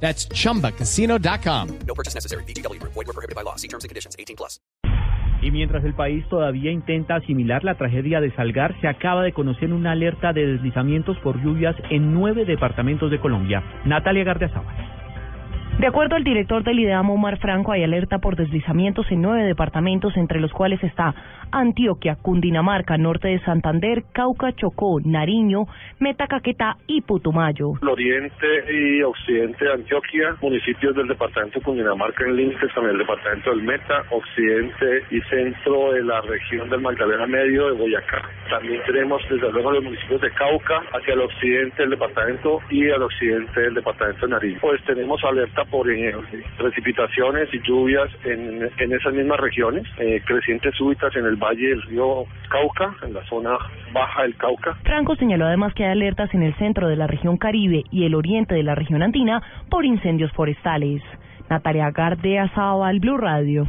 That's chumbacasino.com. No purchase necessary. BGW. Void were prohibited by law. See terms and conditions. 18 plus. Y mientras el país todavía intenta asimilar la tragedia de Salgar, se acaba de conocer una alerta de deslizamientos por lluvias en nueve departamentos de Colombia. Natalia Gardiazabal. De acuerdo al director del IDEAM, Omar Franco, hay alerta por deslizamientos en nueve departamentos, entre los cuales está Antioquia, Cundinamarca, norte de Santander, Cauca, Chocó, Nariño, Meta, Caquetá y Putumayo. El oriente y occidente de Antioquia, municipios del departamento de Cundinamarca en límites con el departamento del Meta, occidente y centro de la región del Magdalena Medio de Boyacá. También tenemos desde luego los municipios de Cauca hacia el occidente del departamento y al occidente del departamento de Nariño. Pues tenemos alerta por eh, precipitaciones y lluvias en, en esas mismas regiones, eh, crecientes súbitas en el valle del río Cauca, en la zona baja del Cauca. Franco señaló además que hay alertas en el centro de la región Caribe y el oriente de la región andina por incendios forestales. Natalia Gardea Zabal, Blue Radio.